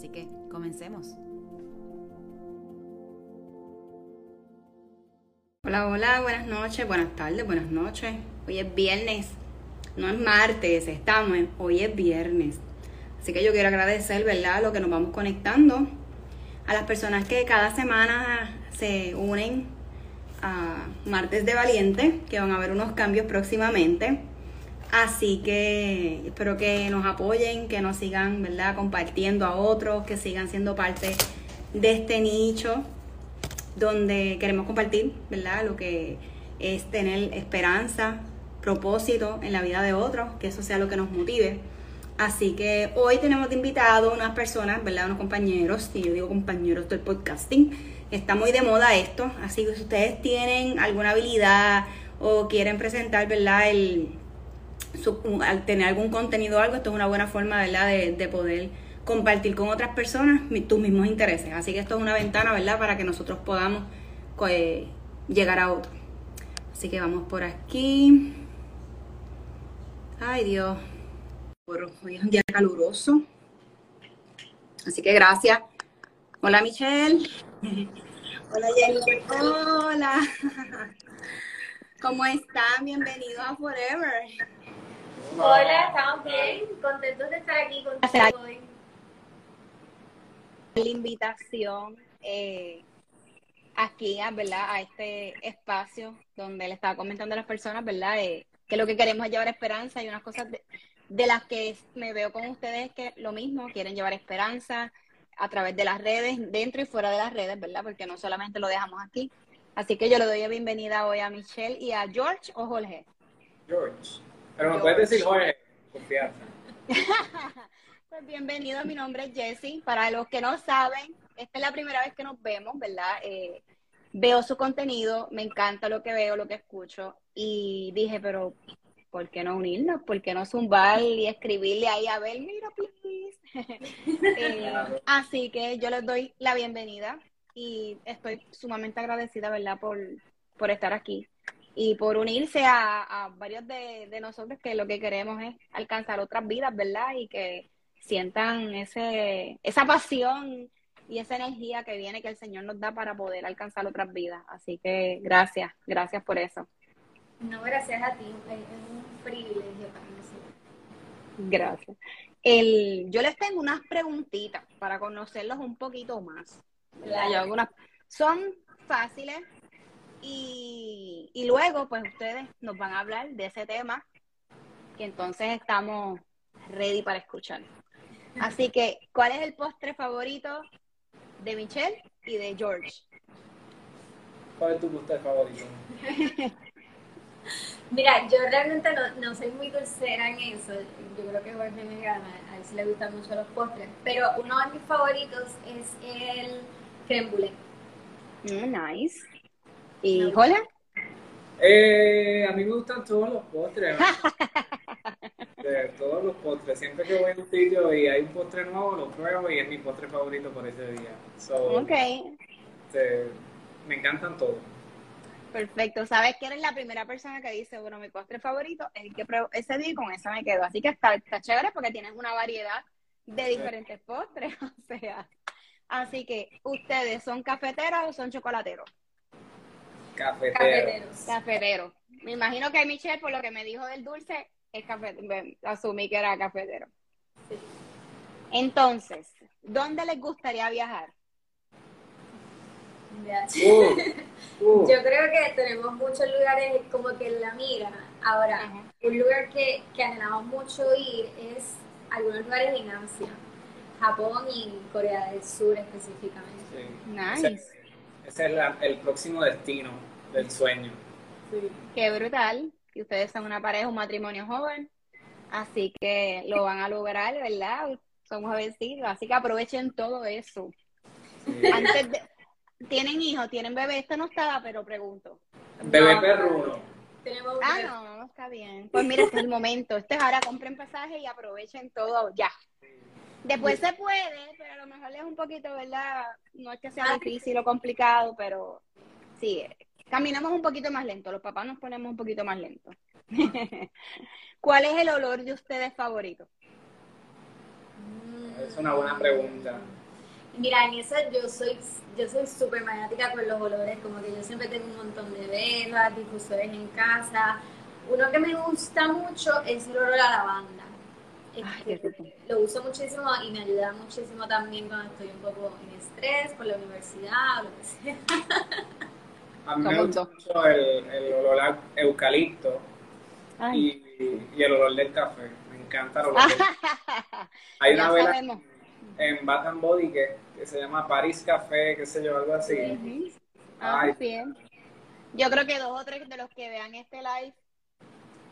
Así que comencemos. Hola, hola, buenas noches, buenas tardes, buenas noches. Hoy es viernes, no es martes, estamos, hoy es viernes. Así que yo quiero agradecer, ¿verdad?, lo que nos vamos conectando, a las personas que cada semana se unen a Martes de Valiente, que van a haber unos cambios próximamente. Así que espero que nos apoyen, que nos sigan, ¿verdad? Compartiendo a otros, que sigan siendo parte de este nicho donde queremos compartir, ¿verdad? Lo que es tener esperanza, propósito en la vida de otros, que eso sea lo que nos motive. Así que hoy tenemos de invitado unas personas, ¿verdad? Unos compañeros, si yo digo compañeros del podcasting, está muy de moda esto, así que si ustedes tienen alguna habilidad o quieren presentar, ¿verdad? El, al tener algún contenido o algo, esto es una buena forma, ¿verdad?, de, poder compartir con otras personas tus mismos intereses. Así que esto es una ventana, ¿verdad?, para que nosotros podamos pues, llegar a otro. Así que vamos por aquí. Ay, Dios. Hoy es un día caluroso. Así que gracias. Hola, Michelle. Hola, Jenny. Hola. ¿Cómo están? Bienvenidos a Forever. Hola, estamos bien, contentos de estar aquí contigo hoy. La invitación eh, aquí, ¿verdad? A este espacio donde le estaba comentando a las personas, ¿verdad? Eh, que lo que queremos es llevar esperanza y unas cosas de, las que me veo con ustedes que lo mismo, quieren llevar esperanza a través de las redes, dentro y fuera de las redes, ¿verdad? Porque no solamente lo dejamos aquí. Así que yo le doy la bienvenida hoy a Michelle y a George o Jorge. George. Pero me puedes decir Jorge, confianza. pues bienvenido, mi nombre es Jessie. Para los que no saben, esta es la primera vez que nos vemos, ¿verdad? Eh, veo su contenido, me encanta lo que veo, lo que escucho. Y dije, pero ¿por qué no unirnos? ¿Por qué no zumbar y escribirle ahí a ver, mira, please? Eh, así que yo les doy la bienvenida y estoy sumamente agradecida, ¿verdad? Por, por estar aquí y por unirse a, varios de, nosotros que lo que queremos es alcanzar otras vidas, ¿verdad? Y que sientan ese, esa pasión y esa energía que viene que el Señor nos da para poder alcanzar otras vidas. Así que gracias, gracias por eso. No, gracias a ti, es un privilegio para nosotros. Gracias. El, yo les tengo unas preguntitas para conocerlos un poquito más. algunas, son fáciles, y, luego, pues ustedes nos van a hablar de ese tema, que entonces estamos ready para escuchar. Así que, ¿cuál es el postre favorito de Michelle y de George? ¿Cuál es tu postre favorito? Mira, yo realmente no, soy muy dulcera en eso. Yo creo que Jorge me gana. A él sí le gustan mucho los postres. Pero uno de mis favoritos es el creme brulee. Mm, nice. ¿Y Jola? Eh, a mí me gustan todos los postres. de todos los postres. Siempre que voy a un sitio y hay un postre nuevo, lo pruebo y es mi postre favorito por ese día. ok. me encantan todos. Perfecto. Sabes que eres la primera persona que dice, bueno, mi postre favorito es el que pruebo ese día y con eso me quedo. Así que está, está chévere porque tienes una variedad de diferentes postres. O sea, así que, ¿ustedes son cafeteros o son chocolateros? Cafeteros. Cafetero. Me imagino que Michelle, por lo que me dijo del dulce, es cafetero. Asumí que era cafetero. Entonces, ¿dónde les gustaría viajar? Uh, uh. Yo creo que tenemos muchos lugares como que en la mira. Ahora, un lugar que, que anhelamos mucho ir es algunos lugares en Asia, Japón y Corea del Sur específicamente. Nice. Ese, es el próximo destino del sueño. Qué brutal. Y ustedes son una pareja, un matrimonio joven. Así que lo van a lograr, ¿verdad? somos vecinos, así que aprovechen todo eso. Antes de, ¿Tienen hijos? ¿Tienen bebé? Esto no estaba, pero pregunto. Bebé perruno. Tenemos Ah, no, no, está bien. Pues mira, este es el momento. Este es ahora, compren pasaje y aprovechen todo ya. Después se puede, pero a lo mejor es un poquito, ¿verdad? No es que sea difícil o complicado, pero sí, caminamos un poquito más lento. Los papás nos ponemos un poquito más lentos. ¿Cuál es el olor de ustedes favorito? Es una buena pregunta. Mira, en esa yo soy yo soy súper magnética con los olores, como que yo siempre tengo un montón de velas, difusores en casa. Uno que me gusta mucho es el olor a lavanda. Este, lo uso muchísimo y me ayuda muchísimo también cuando estoy un poco en estrés, por la universidad o lo que sea. A mí me gusta mucho el, el olor a eucalipto y, y el olor del café. Me encanta el olor del Hay Ya una vela sabemos. en Bath and Body que, que se llama Paris Café, qué sé yo, algo así. Ah, Ay. bien. Yo creo que dos o tres de los que vean este live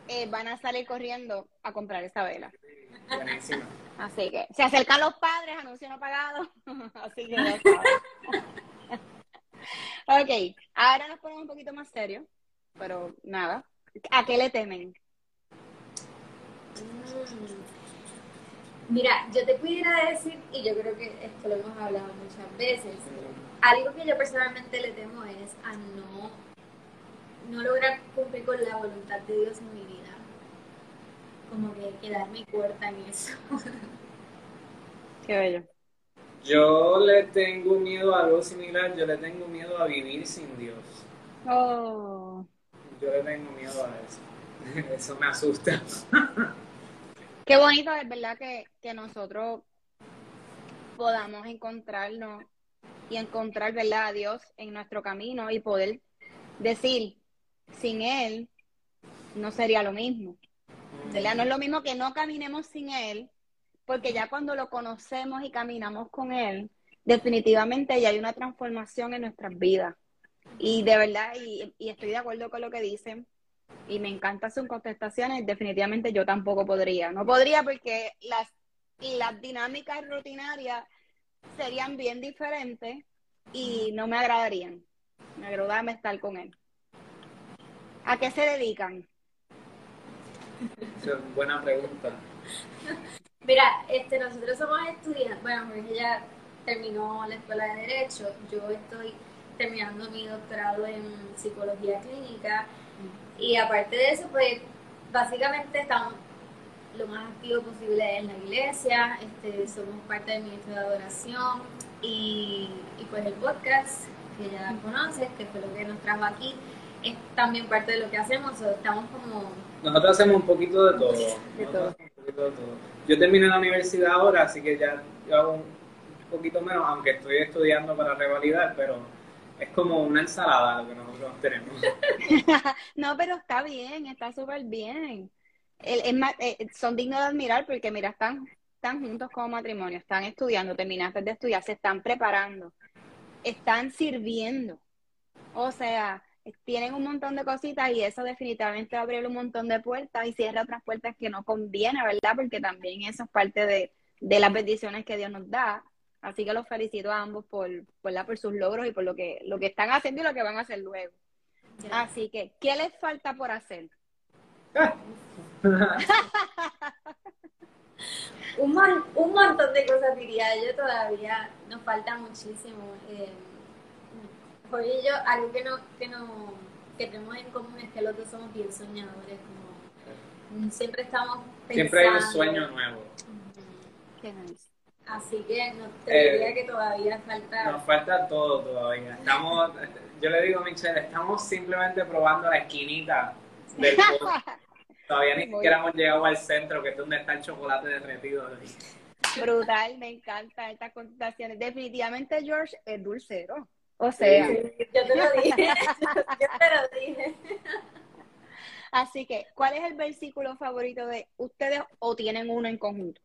eh, van a salir corriendo a comprar esa vela. Buenísima. Así que se acercan los padres, anuncio no pagado. Así que ya ok, ahora nos ponemos un poquito más serios, pero nada. ¿A qué le temen? Mm. Mira, yo te pudiera decir, y yo creo que esto lo hemos hablado muchas veces, algo que yo personalmente le temo es a no, no lograr cumplir con la voluntad de Dios en mi vida. Como que quedarme corta en eso. Qué bello. Yo le tengo miedo a algo similar, yo le tengo miedo a vivir sin Dios. Oh, Yo le tengo miedo a eso. Eso me asusta. qué bonito es verdad que, que nosotros podamos encontrarnos y encontrar verdad a Dios en nuestro camino y poder decir, sin Él no sería lo mismo. No es lo mismo que no caminemos sin Él, porque ya cuando lo conocemos y caminamos con Él, definitivamente ya hay una transformación en nuestras vidas. Y de verdad, y, estoy de acuerdo con lo que dicen, y me encantan sus contestaciones, definitivamente yo tampoco podría. No podría porque las, las dinámicas rutinarias serían bien diferentes y no me agradarían. Me agrada estar con Él. ¿A qué se dedican? Esa es buena pregunta. Mira, este, nosotros somos estudiantes, bueno, porque ella terminó la escuela de Derecho, yo estoy terminando mi doctorado en psicología clínica y aparte de eso, pues básicamente estamos lo más activo posible en la iglesia, este, somos parte del ministro de adoración y, y pues el podcast que ya conoces, que fue lo que nos trajo aquí, es también parte de lo que hacemos, o estamos como Nosotros hacemos un poquito de todo. De todo. hacemos un poquito de todo. Yo terminé la universidad ahora, así que ya yo hago un poquito menos, aunque estoy estudiando para revalidar, pero es como una ensalada lo que nosotros tenemos. No, pero está bien, está súper bien. El- es más, eh, son dignos de admirar porque, mira, están, están juntos como matrimonio, están estudiando, terminaste de estudiar, se están preparando, están sirviendo. O sea, tienen un montón de cositas y eso definitivamente va a abrir un montón de puertas y cierra otras puertas que no conviene, ¿verdad? Porque también eso es parte de, de las bendiciones que Dios nos da. Así que los felicito a ambos por, por, por sus logros y por lo que, lo que están haciendo y lo que van a hacer luego. Así que, ¿qué les falta por hacer? un, mon- un montón de cosas diría yo todavía nos falta muchísimo eh, Jorge y yo algo que no que no que tenemos en común es que los dos somos bien soñadores como siempre estamos pensando Siempre hay un sueño nuevo. Qué nice. así que no te Eh, diría que todavía falta Nos falta todo todavía. Estamos, yo le digo a Michelle, estamos simplemente probando la esquinita del. Todavía ni siquiera hemos llegado al centro, que es donde está el chocolate derretido. Brutal, me encanta estas contestaciones. Definitivamente George es dulcero. O sea, Sí, yo te lo dije yo te lo dije así que, ¿cuál es el versículo favorito de ustedes o tienen uno en conjunto?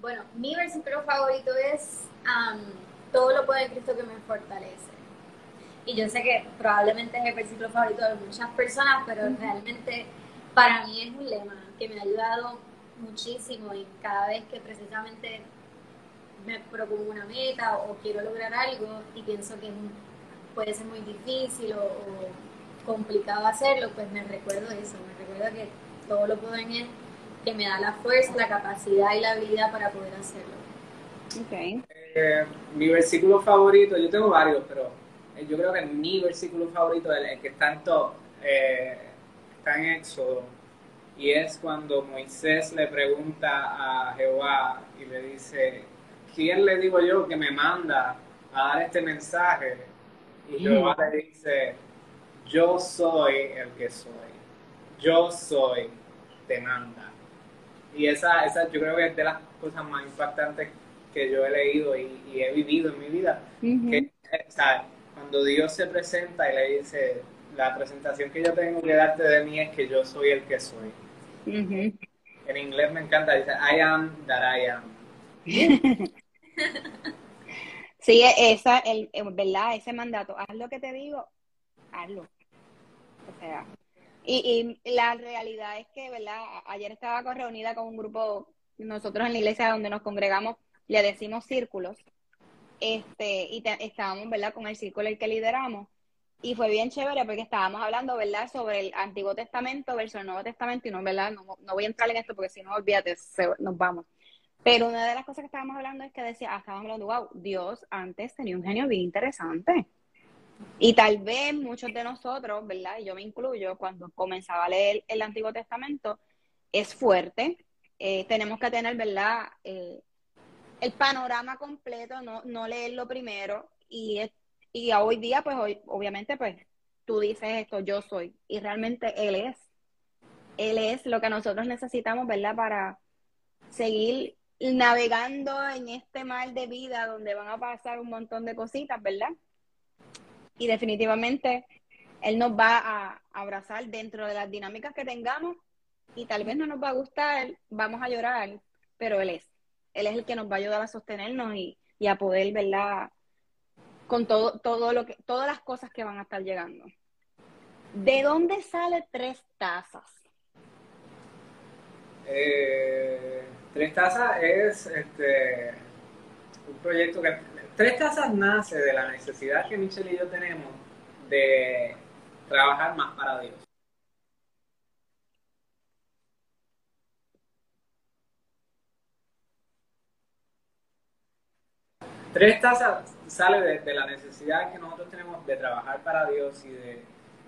Bueno, mi versículo favorito es am, todo lo puede en Cristo que me fortalece. Y yo sé que probablemente es el versículo favorito de muchas personas, pero realmente para mí es un lema que me ha ayudado muchísimo y cada vez que precisamente me propongo una meta o, quiero lograr algo y pienso que puede ser muy difícil o, complicado hacerlo, pues me recuerdo eso, me recuerdo que todo lo puedo en él, que me da la fuerza, la capacidad y la habilidad para poder hacerlo. Okay. Eh, mi versículo favorito, yo tengo varios, pero eh, yo creo que mi versículo favorito es el que está en top, eh, está en Éxodo, y es cuando Moisés le pregunta a Jehová y le dice, ¿quién le digo yo que me manda a dar este mensaje? Y Jehová le dice, yo soy el que soy, yo soy, te manda. Y esa, esa yo creo que es de las cosas más impactantes que yo he leído y, he vivido en mi vida. que, cuando Dios se presenta y le dice, la presentación que yo tengo que darte de mí es que yo soy el que soy. En inglés me encanta, dice, I am that I am. sí, esa, el, ¿verdad? Ese mandato, haz lo que te digo, hazlo. O sea, y, y la realidad es que, ¿verdad? Ayer estaba reunida con un grupo, nosotros en la iglesia donde nos congregamos, le decimos círculos, este, y estábamos, ¿verdad? Con el círculo el que lideramos, y fue bien chévere porque estábamos hablando, ¿verdad?, sobre el Antiguo Testamento versus el Nuevo Testamento, y no, ¿verdad?, no, voy a entrar en esto porque si no, olvídate, nos vamos. Pero una de las cosas que estábamos hablando es que decía, ah, estábamos hablando, wow, Dios antes tenía un genio bien interesante. Y tal vez muchos de nosotros, ¿verdad? Y yo me incluyo, cuando comenzaba a leer el Antiguo Testamento, es fuerte. Eh, tenemos que tener, ¿verdad? Eh, el panorama completo, no, no leerlo primero. Y es y hoy día, pues hoy, obviamente, pues tú dices esto, yo soy, y realmente Él es. Él es lo que nosotros necesitamos, ¿verdad? Para seguir navegando en este mar de vida donde van a pasar un montón de cositas, ¿verdad? Y definitivamente Él nos va a abrazar dentro de las dinámicas que tengamos y tal vez no nos va a gustar, vamos a llorar, pero Él es. Él es el que nos va a ayudar a sostenernos y, y a poder, ¿verdad? con todo, todo lo que, todas las cosas que van a estar llegando. ¿De dónde sale Tres Tazas? Eh, Tres Tazas es este, un proyecto que... Tres Tazas nace de la necesidad que Michelle y yo tenemos de trabajar más para Dios. Tres tazas sale de, la necesidad que nosotros tenemos de trabajar para Dios y de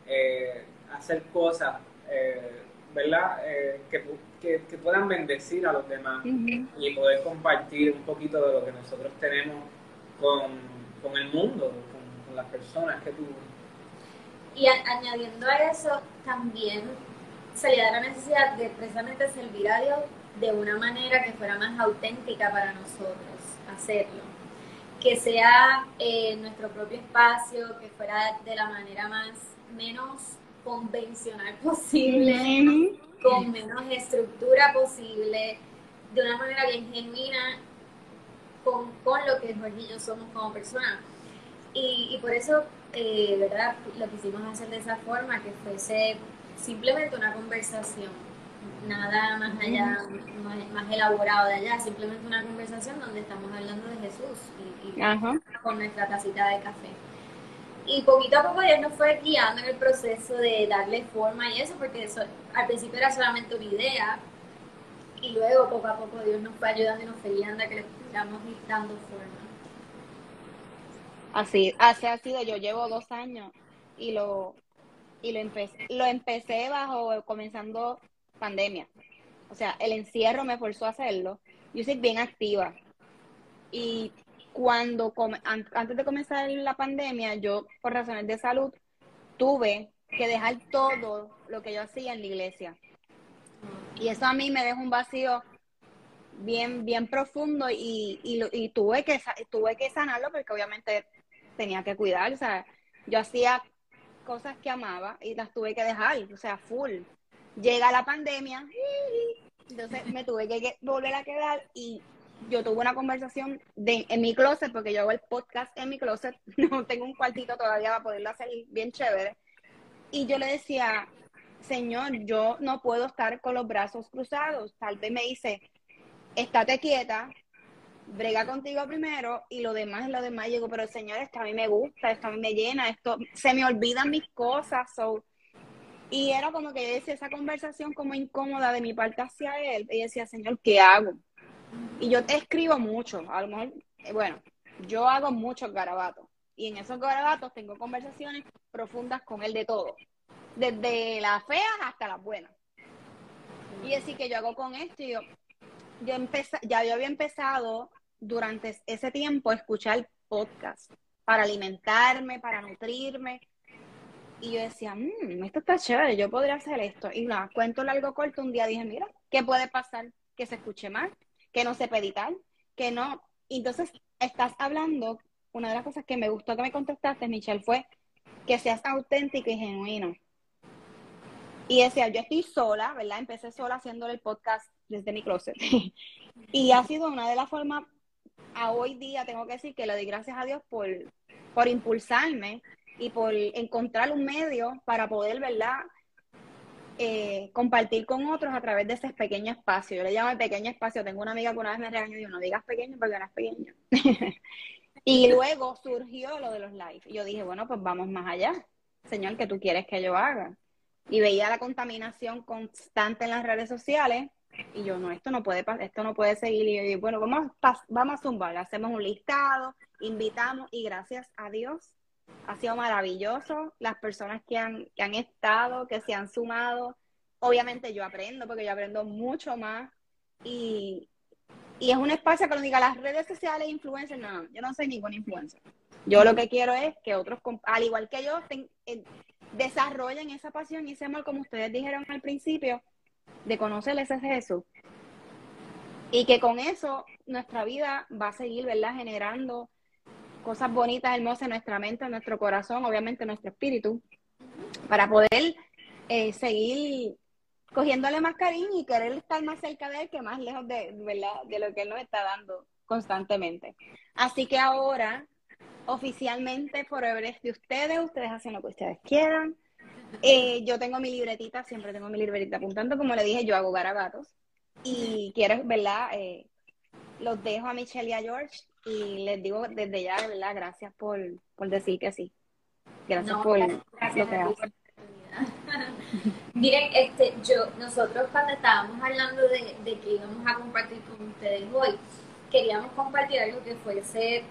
eh, hacer cosas, eh, ¿verdad? Eh, que, puedan bendecir a los demás y poder compartir un poquito de lo que nosotros tenemos con, el mundo, con, las personas que tú... Y añadiendo a eso, también salía de la necesidad de precisamente servir a Dios de una manera que fuera más auténtica para nosotros hacerlo que sea eh, nuestro propio espacio, que fuera de la manera más menos convencional posible, con menos estructura posible, de una manera bien genuina con, lo que Jorge y yo somos como personas. Y, por eso, eh, ¿verdad? Lo quisimos hacer de esa forma, que fuese simplemente una conversación nada más allá, más, elaborado de allá, simplemente una conversación donde estamos hablando de Jesús y, con nuestra tacita de café. Y poquito a poco Dios nos fue guiando en el proceso de darle forma y eso, porque eso, al principio era solamente una idea, y luego poco a poco Dios nos fue ayudando y nos fue guiando que le fuéramos dando forma. Así, así ha sido, yo llevo dos años y lo, y lo empecé, lo empecé bajo, comenzando pandemia. O sea, el encierro me forzó a hacerlo. Yo soy bien activa. Y cuando, antes de comenzar la pandemia, yo, por razones de salud, tuve que dejar todo lo que yo hacía en la iglesia. Y eso a mí me dejó un vacío bien, bien profundo y, y, tuve, que, tuve que sanarlo porque obviamente tenía que cuidar. O sea, yo hacía cosas que amaba y las tuve que dejar, o sea, full llega la pandemia, entonces me tuve que volver a quedar y yo tuve una conversación de, en mi closet, porque yo hago el podcast en mi closet, no tengo un cuartito todavía para poderlo hacer bien chévere. Y yo le decía, Señor, yo no puedo estar con los brazos cruzados. Tal vez me dice, estate quieta, brega contigo primero y lo demás, lo demás. Llego, pero Señor, esto a mí me gusta, esto a mí me llena, esto, se me olvidan mis cosas. So. Y era como que yo decía esa conversación como incómoda de mi parte hacia él. Y decía, Señor, ¿qué hago? Y yo te escribo mucho, a lo mejor, eh, bueno, yo hago muchos garabatos. Y en esos garabatos tengo conversaciones profundas con él de todo. Desde las feas hasta las buenas. Y así que yo hago con esto y yo, yo ya yo había empezado durante ese tiempo a escuchar podcast para alimentarme, para nutrirme. Y yo decía, mmm, esto está chévere, yo podría hacer esto. Y nada, cuento largo corto, un día dije, mira, ¿qué puede pasar? Que se escuche mal, que no sepa editar, que no. Entonces, estás hablando, una de las cosas que me gustó que me contestaste, Michelle, fue que seas auténtico y genuino. Y decía, yo estoy sola, ¿verdad? Empecé sola haciendo el podcast desde mi closet. y ha sido una de las formas, a hoy día tengo que decir que le doy gracias a Dios por, por impulsarme y por encontrar un medio para poder, ¿verdad? Eh, compartir con otros a través de ese pequeño espacio. Yo le llamo el pequeño espacio. Tengo una amiga que una vez me regañó y yo, no digas pequeño porque no es pequeño. y luego surgió lo de los live. Y yo dije, bueno, pues vamos más allá. Señor, ¿qué tú quieres que yo haga? Y veía la contaminación constante en las redes sociales y yo, no, esto no puede esto no puede seguir. Y yo, bueno, vamos, vamos a zumbar, hacemos un listado, invitamos y gracias a Dios ha sido maravilloso. Las personas que han, que han estado, que se han sumado. Obviamente yo aprendo, porque yo aprendo mucho más. Y, y es un espacio que no diga las redes sociales, influencers, no, no, yo no soy ninguna influencer. Yo lo que quiero es que otros, al igual que yo, eh, desarrollen esa pasión y ese amor, como ustedes dijeron al principio, de conocer ese Jesús. Y que con eso nuestra vida va a seguir, ¿verdad? Generando cosas bonitas, hermosas en nuestra mente, en nuestro corazón, obviamente en nuestro espíritu, para poder eh, seguir cogiéndole más cariño y querer estar más cerca de él que más lejos de, ¿verdad? de lo que él nos está dando constantemente. Así que ahora, oficialmente, Forever es de ustedes, ustedes hacen lo que ustedes quieran. Eh, yo tengo mi libretita, siempre tengo mi libretita apuntando, como le dije, yo hago garabatos. Y quiero, ¿verdad? Eh, los dejo a Michelle y a George y les digo desde ya, ¿verdad? Gracias por, decir que sí. Gracias por lo que hacen. Miren, este, yo, nosotros cuando estábamos hablando de, de, que íbamos a compartir con ustedes hoy, queríamos compartir algo que fuese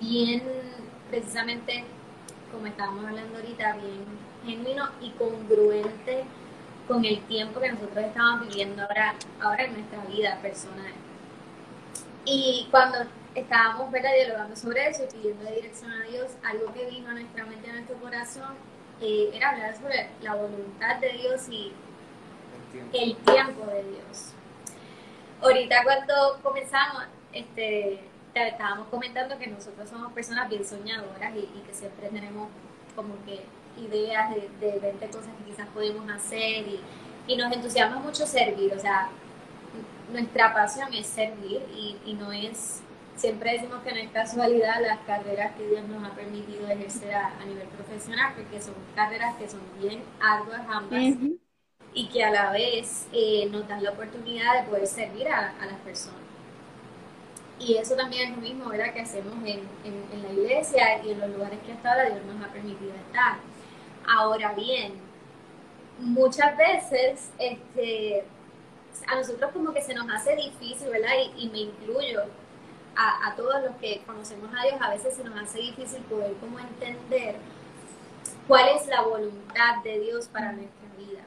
bien, precisamente, como estábamos hablando ahorita, bien genuino y congruente con el tiempo que nosotros estamos viviendo ahora, ahora en nuestra vida personal. Y cuando estábamos ¿verdad? dialogando sobre eso y pidiendo dirección a Dios, algo que vino a nuestra mente, a nuestro corazón, eh, era hablar sobre la voluntad de Dios y el tiempo de Dios. Ahorita cuando comenzamos, este, estábamos comentando que nosotros somos personas bien soñadoras y, que siempre tenemos como que ideas de, de 20 cosas que quizás podemos hacer y, y nos entusiasma mucho servir, o sea, nuestra pasión es servir y, no es, siempre decimos que no es casualidad las carreras que Dios nos ha permitido ejercer a, nivel profesional, porque son carreras que son bien arduas ambas y que a la vez eh, nos dan la oportunidad de poder servir a, las personas. Y eso también es lo mismo ¿verdad? que hacemos en, en, la iglesia y en los lugares que hasta ahora Dios nos ha permitido estar. Ahora bien, muchas veces este, a nosotros como que se nos hace difícil, ¿verdad? Y, me incluyo a, todos los que conocemos a Dios, a veces se nos hace difícil poder como entender cuál es la voluntad de Dios para nuestra vida.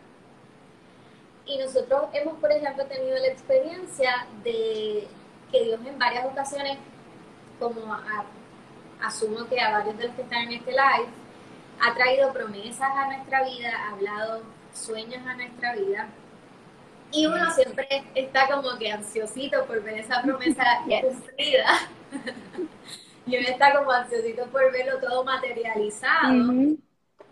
Y nosotros hemos, por ejemplo, tenido la experiencia de que Dios en varias ocasiones, como asumo que a varios de los que están en este live, ha traído promesas a nuestra vida, ha hablado sueños a nuestra vida, y uno siempre está como que ansiosito por ver esa promesa cumplida. y uno está como ansiosito por verlo todo materializado.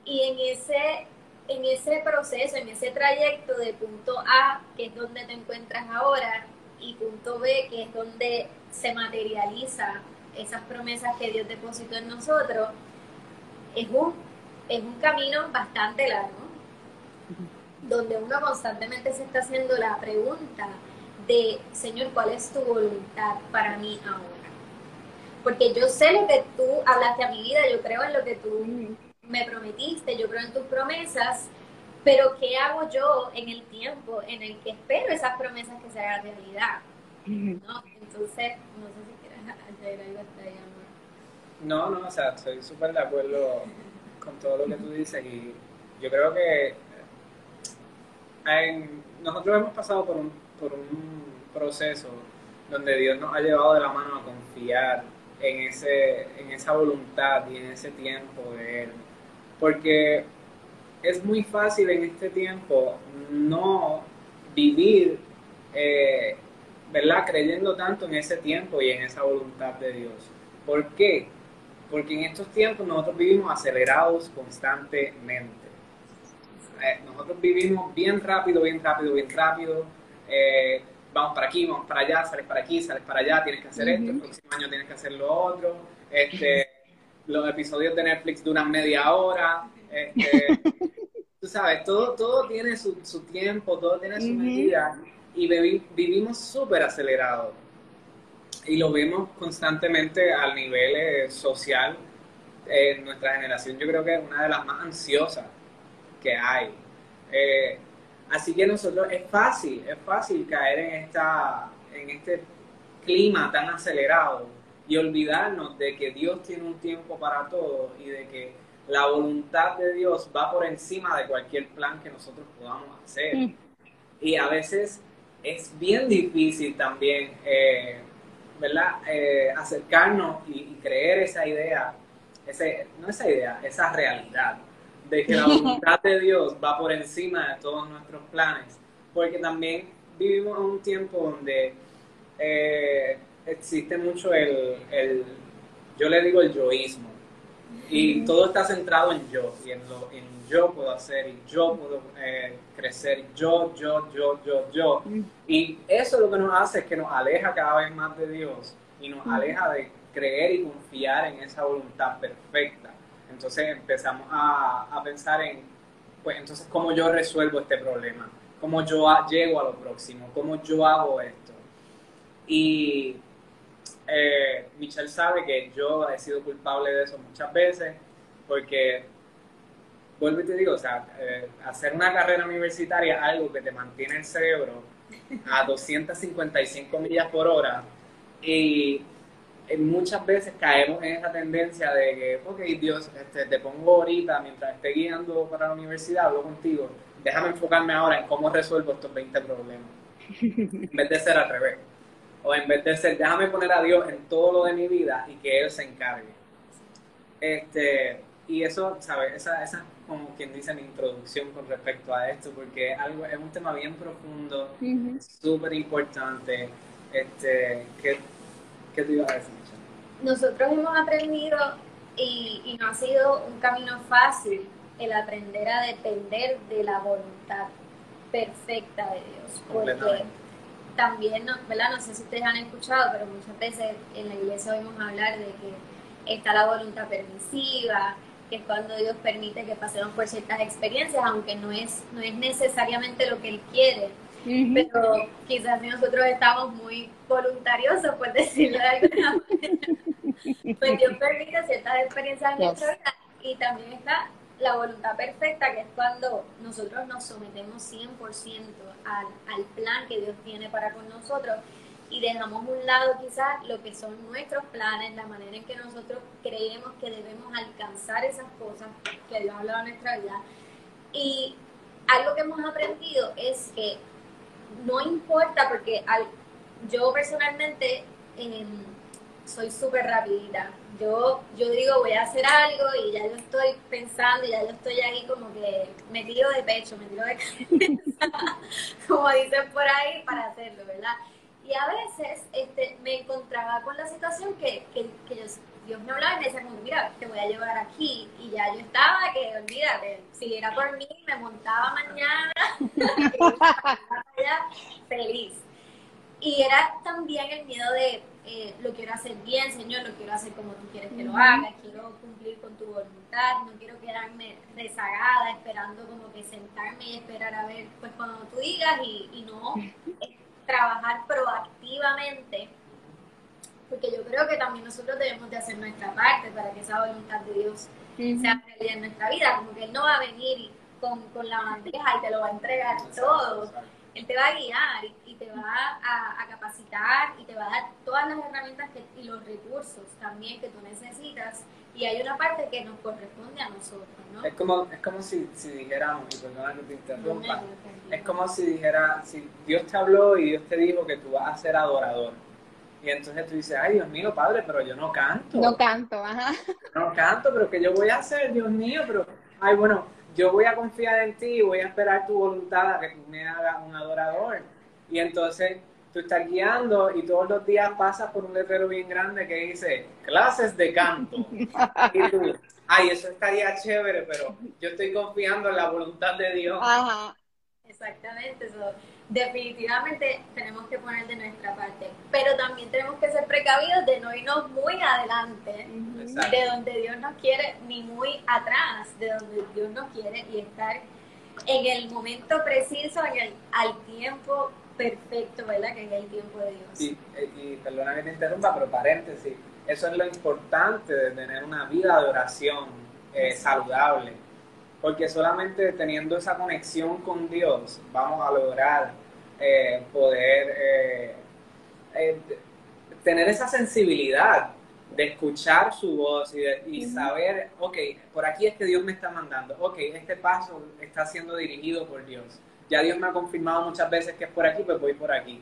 Y en ese, en ese proceso, en ese trayecto de punto A, que es donde te encuentras ahora, y punto B, que es donde se materializa esas promesas que Dios depositó en nosotros, es un, es un camino bastante largo donde uno constantemente se está haciendo la pregunta de, Señor, ¿cuál es tu voluntad para mí ahora? Porque yo sé lo que tú hablaste a mi vida, yo creo en lo que tú me prometiste, yo creo en tus promesas, pero ¿qué hago yo en el tiempo en el que espero esas promesas que se hagan realidad? ¿No? Entonces, no sé si quieres añadir algo hasta ahí, amor. No, no, o sea, estoy súper de acuerdo con todo lo que tú dices y yo creo que nosotros hemos pasado por un, por un proceso donde Dios nos ha llevado de la mano a confiar en, ese, en esa voluntad y en ese tiempo de Él. Porque es muy fácil en este tiempo no vivir, eh, ¿verdad? Creyendo tanto en ese tiempo y en esa voluntad de Dios. ¿Por qué? Porque en estos tiempos nosotros vivimos acelerados constantemente. Eh, nosotros vivimos bien rápido, bien rápido, bien rápido. Eh, vamos para aquí, vamos para allá, sales para aquí, sales para allá, tienes que hacer esto, el próximo año tienes que hacer lo otro. Este, los episodios de Netflix duran media hora. Este, tú sabes, todo, todo tiene su, su tiempo, todo tiene su medida y vivimos súper acelerados. Y lo vemos constantemente al nivel eh, social. en nuestra generación yo creo que es una de las más ansiosas que hay. Eh, así que nosotros es fácil, es fácil caer en, esta, en este clima tan acelerado y olvidarnos de que Dios tiene un tiempo para todo y de que la voluntad de Dios va por encima de cualquier plan que nosotros podamos hacer. Mm. Y a veces es bien difícil también, eh, ¿verdad? Eh, acercarnos y, y, creer esa idea, ese, no esa idea, esa realidad de que la voluntad de Dios va por encima de todos nuestros planes, porque también vivimos en un tiempo donde eh, existe mucho el, el, yo le digo el yoísmo, y todo está centrado en yo, y en lo en yo puedo hacer, y yo puedo eh, crecer, yo, yo, yo, yo, yo. Y eso lo que nos hace es que nos aleja cada vez más de Dios y nos aleja de creer y confiar en esa voluntad perfecta. Entonces empezamos a, pensar en, pues entonces, ¿cómo yo resuelvo este problema? ¿Cómo yo llego a lo próximo? ¿Cómo yo hago esto? Y eh, Michelle sabe que yo he sido culpable de eso muchas veces, porque, vuelvo y te digo, o sea, eh, hacer una carrera universitaria algo que te mantiene el cerebro a 255 millas por hora y muchas veces caemos en esa tendencia de que, ok, Dios, este, te pongo ahorita, mientras esté guiando para la universidad, hablo contigo, déjame enfocarme ahora en cómo resuelvo estos 20 problemas, en vez de ser al revés. O en vez de ser, déjame poner a Dios en todo lo de mi vida y que Él se encargue. Este, y eso, ¿sabes? Esa, esa es como quien dice mi introducción con respecto a esto, porque algo, es un tema bien profundo, súper importante, este, que ¿Qué te iba a decir? Nosotros hemos aprendido y, no ha sido un camino fácil el aprender a depender de la voluntad perfecta de Dios. Porque también, ¿verdad? No sé si ustedes han escuchado, pero muchas veces en la iglesia oímos hablar de que está la voluntad permisiva, que es cuando Dios permite que pasemos por ciertas experiencias, aunque no es, no es necesariamente lo que Él quiere pero quizás nosotros estamos muy voluntariosos, por decirlo de alguna manera, pues Dios permite ciertas experiencias en nuestra vida y también está la voluntad perfecta, que es cuando nosotros nos sometemos 100% al, al plan que Dios tiene para con nosotros y dejamos a un lado quizás lo que son nuestros planes, la manera en que nosotros creemos que debemos alcanzar esas cosas que Dios ha hablado en nuestra vida. Y algo que hemos aprendido es que no importa porque al, yo personalmente em, soy súper rapidita. Yo, yo digo voy a hacer algo y ya yo estoy pensando, y ya yo estoy ahí como que me tiro de pecho, me tiro de cabeza, como dicen por ahí, para hacerlo, ¿verdad? Y a veces este, me encontraba con la situación que, que, que yo Dios me hablaba y me decía como, mira, te voy a llevar aquí. Y ya yo estaba que, olvídate, si era por mí, me montaba mañana, feliz. Y era también el miedo de, eh, lo quiero hacer bien, Señor, lo quiero hacer como tú quieres que lo haga, quiero cumplir con tu voluntad, no quiero quedarme rezagada esperando como que sentarme y esperar a ver pues cuando tú digas y, y no trabajar proactivamente porque yo creo que también nosotros debemos de hacer nuestra parte para que esa voluntad de Dios sea realidad en nuestra vida, como que Él no va a venir con, con la bandeja y te lo va a entregar todo, Él te va a guiar y, te va a, capacitar y te va a dar todas las herramientas y los recursos también que tú necesitas. Y hay una parte que nos corresponde a nosotros, ¿no? Es como, es como si, si dijéramos, y perdona que te interrumpa, es como si dijera, si Dios te habló y Dios te dijo que tú vas a ser adorador y entonces tú dices, ay, Dios mío, padre, pero yo no canto. No canto, ajá. No canto, pero ¿qué yo voy a hacer, Dios mío? Pero, ay, bueno, yo voy a confiar en ti, voy a esperar tu voluntad a que tú me hagas un adorador. Y entonces tú estás guiando y todos los días pasas por un letrero bien grande que dice, clases de canto. y tú, ay, eso estaría chévere, pero yo estoy confiando en la voluntad de Dios. Ajá. Exactamente, eso definitivamente tenemos que poner de nuestra parte, pero también tenemos que ser precavidos de no irnos muy adelante de donde Dios nos quiere, ni muy atrás de donde Dios nos quiere y estar en el momento preciso, en el, al tiempo perfecto, ¿verdad? Que es el tiempo de Dios. Y perdona que te interrumpa, pero paréntesis, eso es lo importante de tener una vida de oración eh, saludable porque solamente teniendo esa conexión con Dios vamos a lograr eh, poder eh, eh, tener esa sensibilidad de escuchar su voz y, saber, ok, por aquí es que Dios me está mandando, ok, este paso está siendo dirigido por Dios. Ya Dios me ha confirmado muchas veces que es por aquí, pues voy por aquí.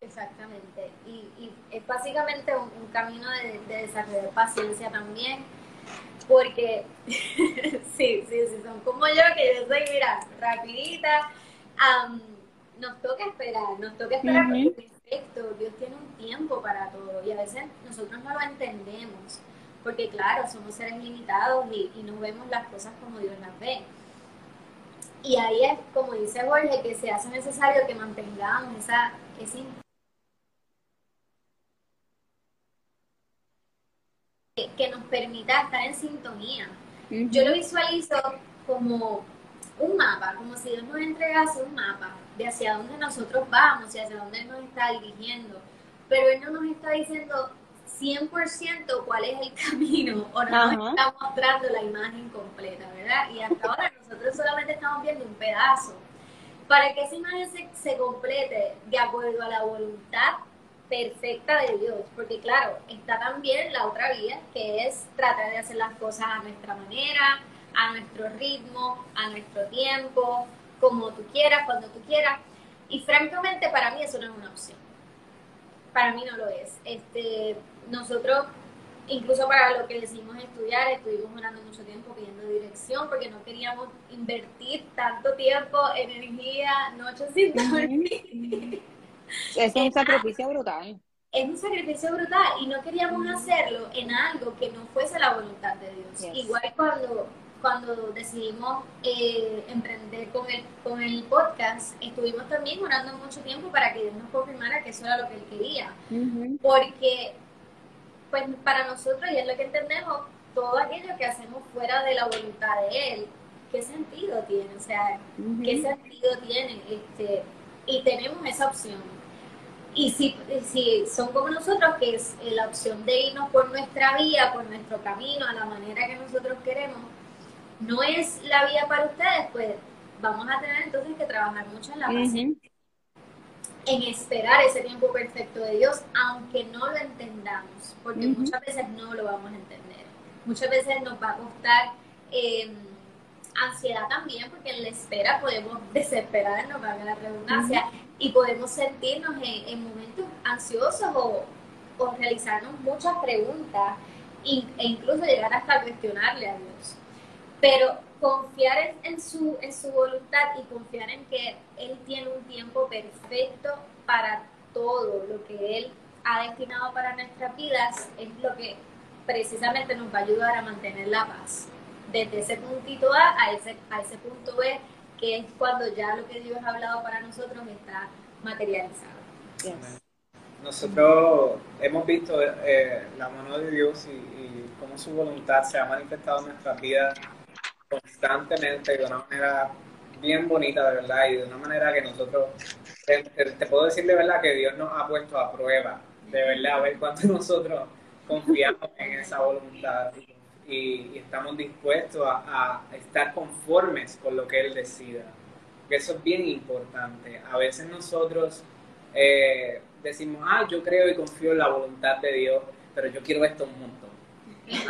Exactamente. Y, es básicamente un, camino de, de desarrollar paciencia también porque sí, sí, sí, son como yo, que yo soy, mira, rapidita, nos toca esperar, nos toca esperar porque perfecto, Dios tiene un tiempo para todo y a veces nosotros no lo entendemos, porque claro, somos seres limitados y, y no vemos las cosas como Dios las ve. Y ahí es, como dice Jorge, que se hace necesario que mantengamos esa, ese que nos permita estar en sintonía. Yo lo visualizo como un mapa, como si Dios nos entregase un mapa de hacia dónde nosotros vamos y hacia dónde Él nos está dirigiendo. Pero Él no nos está diciendo 100% cuál es el camino o no nos está mostrando la imagen completa, ¿verdad? Y hasta ahora nosotros solamente estamos viendo un pedazo. Para que esa imagen se, se complete de acuerdo a la voluntad perfecta de Dios, porque claro, está también la otra vía, que es tratar de hacer las cosas a nuestra manera, a nuestro ritmo, a nuestro tiempo, como tú quieras, cuando tú quieras. Y francamente para mí eso no es una opción. Para mí no lo es. Este, nosotros, incluso para lo que decidimos estudiar, estuvimos orando mucho tiempo pidiendo dirección porque no queríamos invertir tanto tiempo, energía, noches sin dormir. Es un sacrificio brutal. Es un sacrificio brutal y no queríamos hacerlo en algo que no fuese la voluntad de Dios. Igual cuando, cuando decidimos eh, emprender con el, con el podcast, estuvimos también orando mucho tiempo para que Dios nos confirmara que eso era lo que Él quería. Porque, pues para nosotros, y es lo que entendemos, todo aquello que hacemos fuera de la voluntad de Él, ¿qué sentido tiene? O sea, ¿qué sentido tiene? Este, y tenemos esa opción. Y si, si son como nosotros, que es la opción de irnos por nuestra vía, por nuestro camino, a la manera que nosotros queremos, no es la vía para ustedes, pues vamos a tener entonces que trabajar mucho en la paciencia, en esperar ese tiempo perfecto de Dios, aunque no lo entendamos, porque muchas veces no lo vamos a entender. Muchas veces nos va a costar eh, ansiedad también, porque en la espera podemos desesperarnos, valga la redundancia, y podemos sentirnos en, momentos ansiosos o, realizarnos muchas preguntas e incluso llegar hasta cuestionarle a Dios. Pero confiar en, su, en su voluntad y confiar en que Él tiene un tiempo perfecto para todo lo que Él ha destinado para nuestras vidas es lo que precisamente nos va a ayudar a mantener la paz desde ese puntito A a ese, a ese punto B, que es cuando ya lo que Dios ha hablado para nosotros está materializado. nosotros hemos visto eh, la mano de Dios y, y, cómo su voluntad se ha manifestado en nuestras vidas constantemente de una manera bien bonita, de verdad, y de una manera que nosotros, te, puedo decir de verdad que Dios nos ha puesto a prueba, de verdad, a ver cuánto nosotros confiamos en esa voluntad. y, estamos dispuestos a, estar conformes con lo que Él decida. Que eso es bien importante. A veces nosotros eh, decimos, ah, yo creo y confío en la voluntad de Dios, pero yo quiero esto un montón.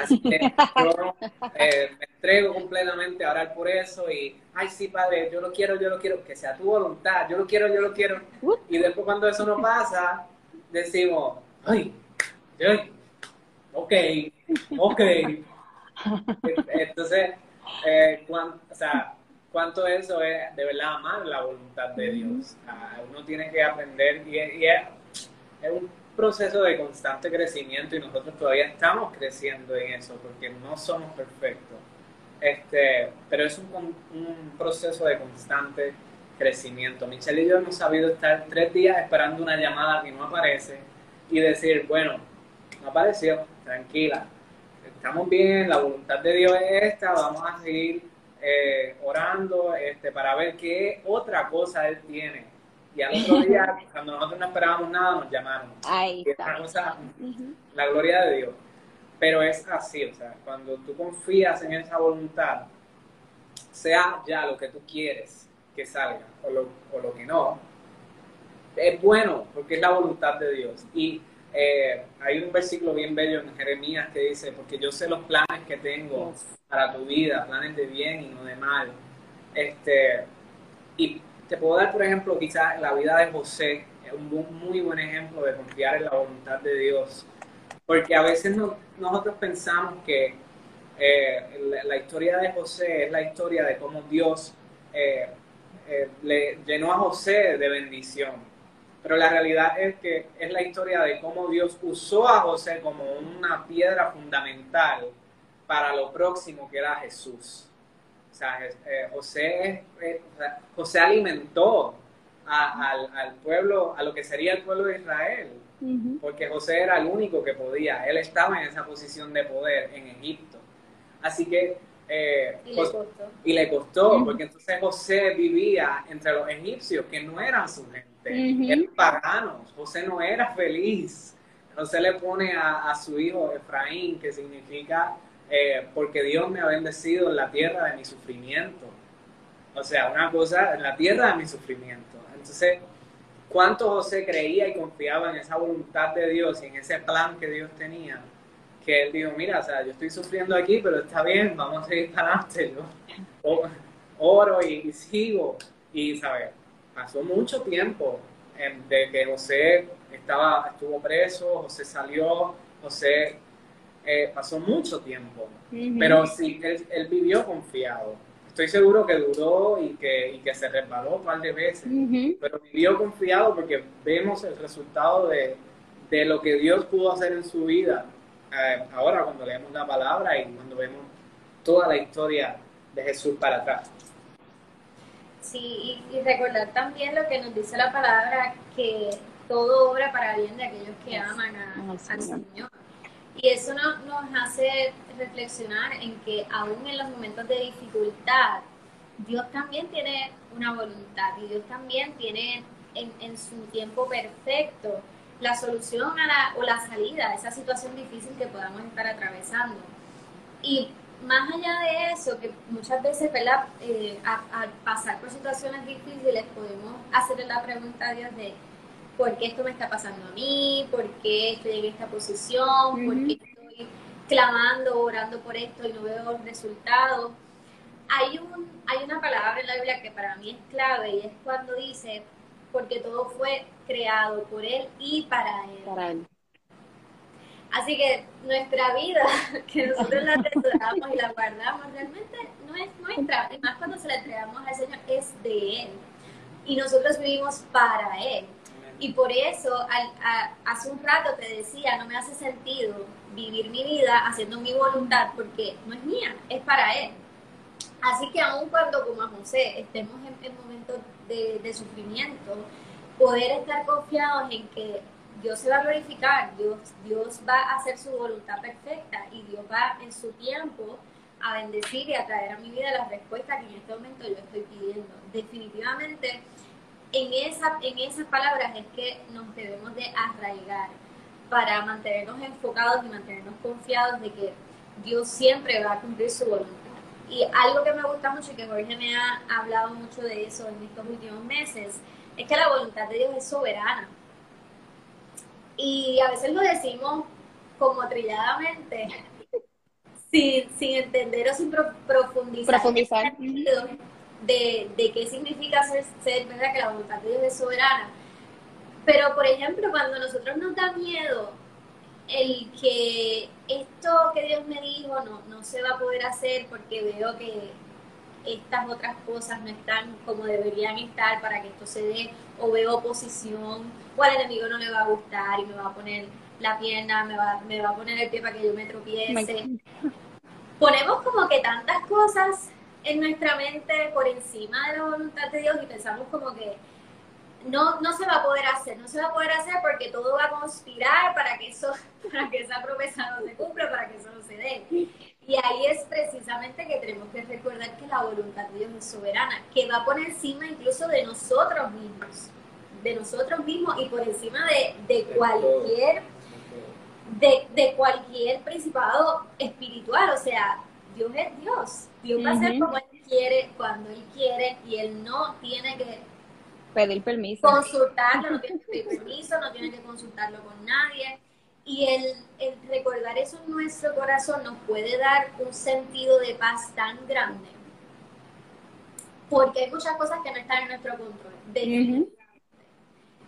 Así que yo eh, me entrego completamente a orar por eso y, ay, sí, Padre, yo lo quiero, yo lo quiero, que sea tu voluntad, yo lo quiero, yo lo quiero. Y después cuando eso no pasa, decimos, ay, ay ok, ok. Entonces, eh, o sea, cuánto eso es de verdad amar la voluntad de Dios. uno tiene que aprender y, es, un proceso de constante crecimiento y nosotros todavía estamos creciendo en eso porque no somos perfectos. Este, pero es un, un proceso de constante crecimiento. Michelle y yo hemos sabido estar tres días esperando una llamada que no aparece y decir, bueno, no apareció, tranquila, estamos bien, la voluntad de Dios es esta, vamos a seguir eh, orando este, para ver qué otra cosa Él tiene. Y al otro día, cuando nosotros no esperábamos nada, nos llamaron. Ahí está. La gloria de Dios. Pero es así, o sea, cuando tú confías en esa voluntad, sea ya lo que tú quieres que salga o lo, o lo que no, es bueno porque es la voluntad de Dios. Y eh, hay un versículo bien bello en Jeremías que dice, porque yo sé los planes que tengo para tu vida, planes de bien y no de mal. Este, y te puedo dar, por ejemplo, quizás la vida de José, es un muy buen ejemplo de confiar en la voluntad de Dios. Porque a veces nosotros pensamos que eh, la, historia de José es la historia de cómo Dios eh, le llenó a José de bendición pero la realidad es que es la historia de cómo Dios usó a José como una piedra fundamental para lo próximo que era Jesús. O sea, eh, José, eh, José alimentó al, pueblo, a lo que sería el pueblo de Israel, porque José era el único que podía, él estaba en esa posición de poder en Egipto. Así que... Eh, y, le costó. y le costó, porque entonces José vivía entre los egipcios que no eran su gente eran paganos. José no era feliz. José le pone a, su hijo Efraín, que significa eh, porque Dios me ha bendecido en la tierra de mi sufrimiento. O sea, una cosa, en la tierra de mi sufrimiento. Entonces, ¿cuánto José creía y confiaba en esa voluntad de Dios y en ese plan que Dios tenía? Que él dijo, mira, o sea, yo estoy sufriendo aquí, pero está bien, vamos a seguir para adelante. Yo oro y, y sigo. Y, ¿sabes? Pasó mucho tiempo de que José estaba, estuvo preso, José salió, José eh, pasó mucho tiempo, pero sí, él, vivió confiado. Estoy seguro que duró y que, y que se resbaló un par de veces, pero vivió confiado porque vemos el resultado de, de, lo que Dios pudo hacer en su vida. Eh, ahora cuando leemos la palabra y cuando vemos toda la historia de Jesús para atrás. Sí, y, recordar también lo que nos dice la palabra, que todo obra para bien de aquellos que aman al Señor. Y eso nos, nos hace reflexionar en que aún en los momentos de dificultad, Dios también tiene una voluntad y Dios también tiene en, en su tiempo perfecto la solución a la, o la salida a esa situación difícil que podamos estar atravesando. Y más allá de eso, que muchas veces, ¿verdad? Eh, al pasar por situaciones difíciles podemos hacerle la pregunta a Dios de ¿por qué esto me está pasando a mí? ¿Por qué estoy en esta posición? ¿Por qué estoy clamando, orando por esto y no veo resultados? Hay, un, hay una palabra en la Biblia que para mí es clave y es cuando dice, porque todo fue creado por Él y para Él. Para él. Así que nuestra vida, que nosotros la atesoramos y la guardamos, realmente no es nuestra. Y más cuando se la entregamos al Señor, es de Él. Y nosotros vivimos para Él. Y por eso, hace un rato te decía, no me hace sentido vivir mi vida haciendo mi voluntad, porque no es mía, es para Él. Así que aun cuando como a José estemos en, momentos de, de sufrimiento, poder estar confiados en que Dios se va a glorificar, Dios, Dios va a hacer su voluntad perfecta y Dios va en su tiempo a bendecir y a traer a mi vida las respuestas que en este momento yo estoy pidiendo. Definitivamente, en, en esas palabras es que nos debemos de arraigar para mantenernos enfocados y mantenernos confiados de que Dios siempre va a cumplir su voluntad. Y algo que me gusta mucho y que Jorge me ha hablado mucho de eso en estos últimos meses, es que la voluntad de Dios es soberana. Y a veces lo decimos como trilladamente, sin, sin entender o sin profundizar, profundizar. De, de, qué significa ser, ser, ¿verdad? Que la voluntad de Dios es soberana. Pero, por ejemplo, cuando nosotros nos da miedo el que esto que Dios me dijo no, no se va a poder hacer porque veo que estas otras cosas no están como deberían estar para que esto se dé, o veo oposición, o al enemigo no le va a gustar y me va a poner la pierna, me va, me va a poner el pie para que yo me tropiece. Ponemos como que tantas cosas en nuestra mente por encima de la voluntad de Dios y pensamos como que no, no se va a poder hacer, no se va a poder hacer porque todo va a conspirar para que eso, para que esa promesa no se cumpla, para que eso no se dé. Y ahí es precisamente que tenemos que recordar que la voluntad de Dios es soberana, que va por encima incluso de nosotros mismos, de nosotros mismos y por encima de, de cualquier, de, de cualquier principado espiritual. O sea, Dios es Dios. Dios va a hacer como Él quiere, cuando Él quiere, y Él no tiene que pedir permiso. Consultarlo, no tiene que pedir permiso, no tiene que consultarlo con nadie. Y el, el, recordar eso en nuestro corazón nos puede dar un sentido de paz tan grande. Porque hay muchas cosas que no están en nuestro control.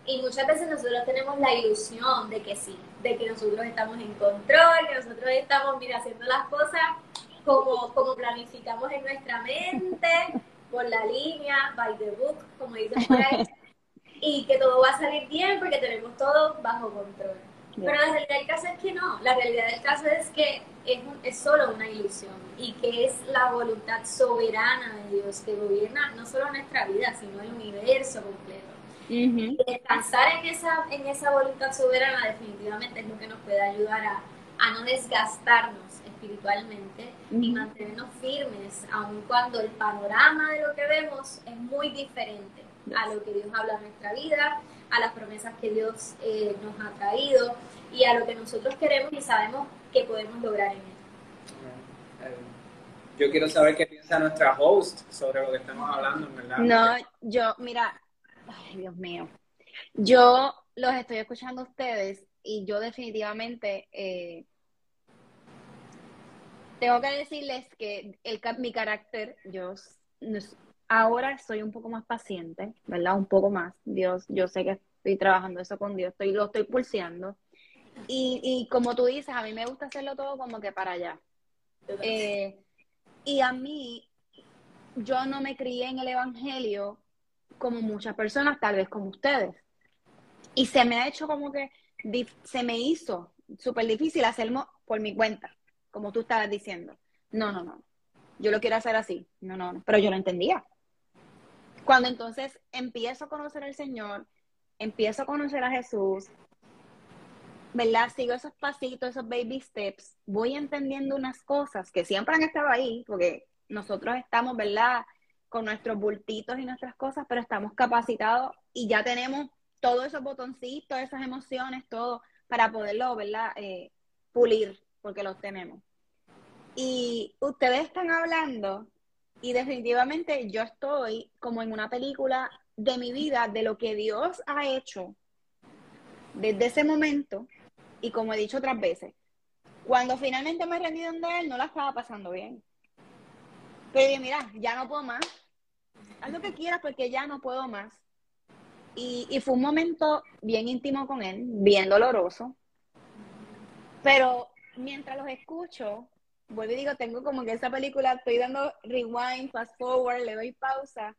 Y muchas veces nosotros tenemos la ilusión de que sí, de que nosotros estamos en control, que nosotros estamos, mira, haciendo las cosas como, como planificamos en nuestra mente, por la línea, by the book, como dicen por ahí, y que todo va a salir bien porque tenemos todo bajo control. Pero la realidad del caso es que no, la realidad del caso es que es, es solo una ilusión y que es la voluntad soberana de Dios que gobierna no solo nuestra vida, sino el universo completo. Y descansar en esa, en esa voluntad soberana definitivamente es lo que nos puede ayudar a, a no desgastarnos espiritualmente y mantenernos firmes, aun cuando el panorama de lo que vemos es muy diferente a lo que Dios habla en nuestra vida, a las promesas que Dios eh, nos ha traído y a lo que nosotros queremos y sabemos que podemos lograr en él. Yo quiero saber qué piensa nuestra host sobre lo que estamos hablando, ¿verdad? No, yo, mira, ay Dios mío, yo los estoy escuchando a ustedes y yo definitivamente eh, tengo que decirles que el, mi carácter, yo ahora soy un poco más paciente, ¿verdad? Un poco más. Dios, yo sé que estoy trabajando eso con Dios, estoy, lo estoy pulseando. Y, y como tú dices, a mí me gusta hacerlo todo como que para allá. Eh, y a mí, yo no me crié en el Evangelio como muchas personas, tal vez como ustedes. Y se me ha hecho como que, se me hizo súper difícil hacerlo por mi cuenta como tú estabas diciendo. No, no, no. Yo lo quiero hacer así. No, no, no. Pero yo lo entendía. Cuando entonces empiezo a conocer al Señor, empiezo a conocer a Jesús, ¿verdad? Sigo esos pasitos, esos baby steps, voy entendiendo unas cosas que siempre han estado ahí, porque nosotros estamos, ¿verdad? Con nuestros bultitos y nuestras cosas, pero estamos capacitados y ya tenemos todos esos botoncitos, esas emociones, todo, para poderlo, ¿verdad? Eh, pulir, porque los tenemos. Y ustedes están hablando y definitivamente yo estoy como en una película de mi vida, de lo que Dios ha hecho desde ese momento. Y como he dicho otras veces, cuando finalmente me rendí de Él, no la estaba pasando bien. Pero dije, mira, ya no puedo más. Haz lo que quieras porque ya no puedo más. Y, y fue un momento bien íntimo con Él, bien doloroso. Pero mientras los escucho, vuelvo y digo, tengo como que esa película, estoy dando rewind, fast forward, le doy pausa.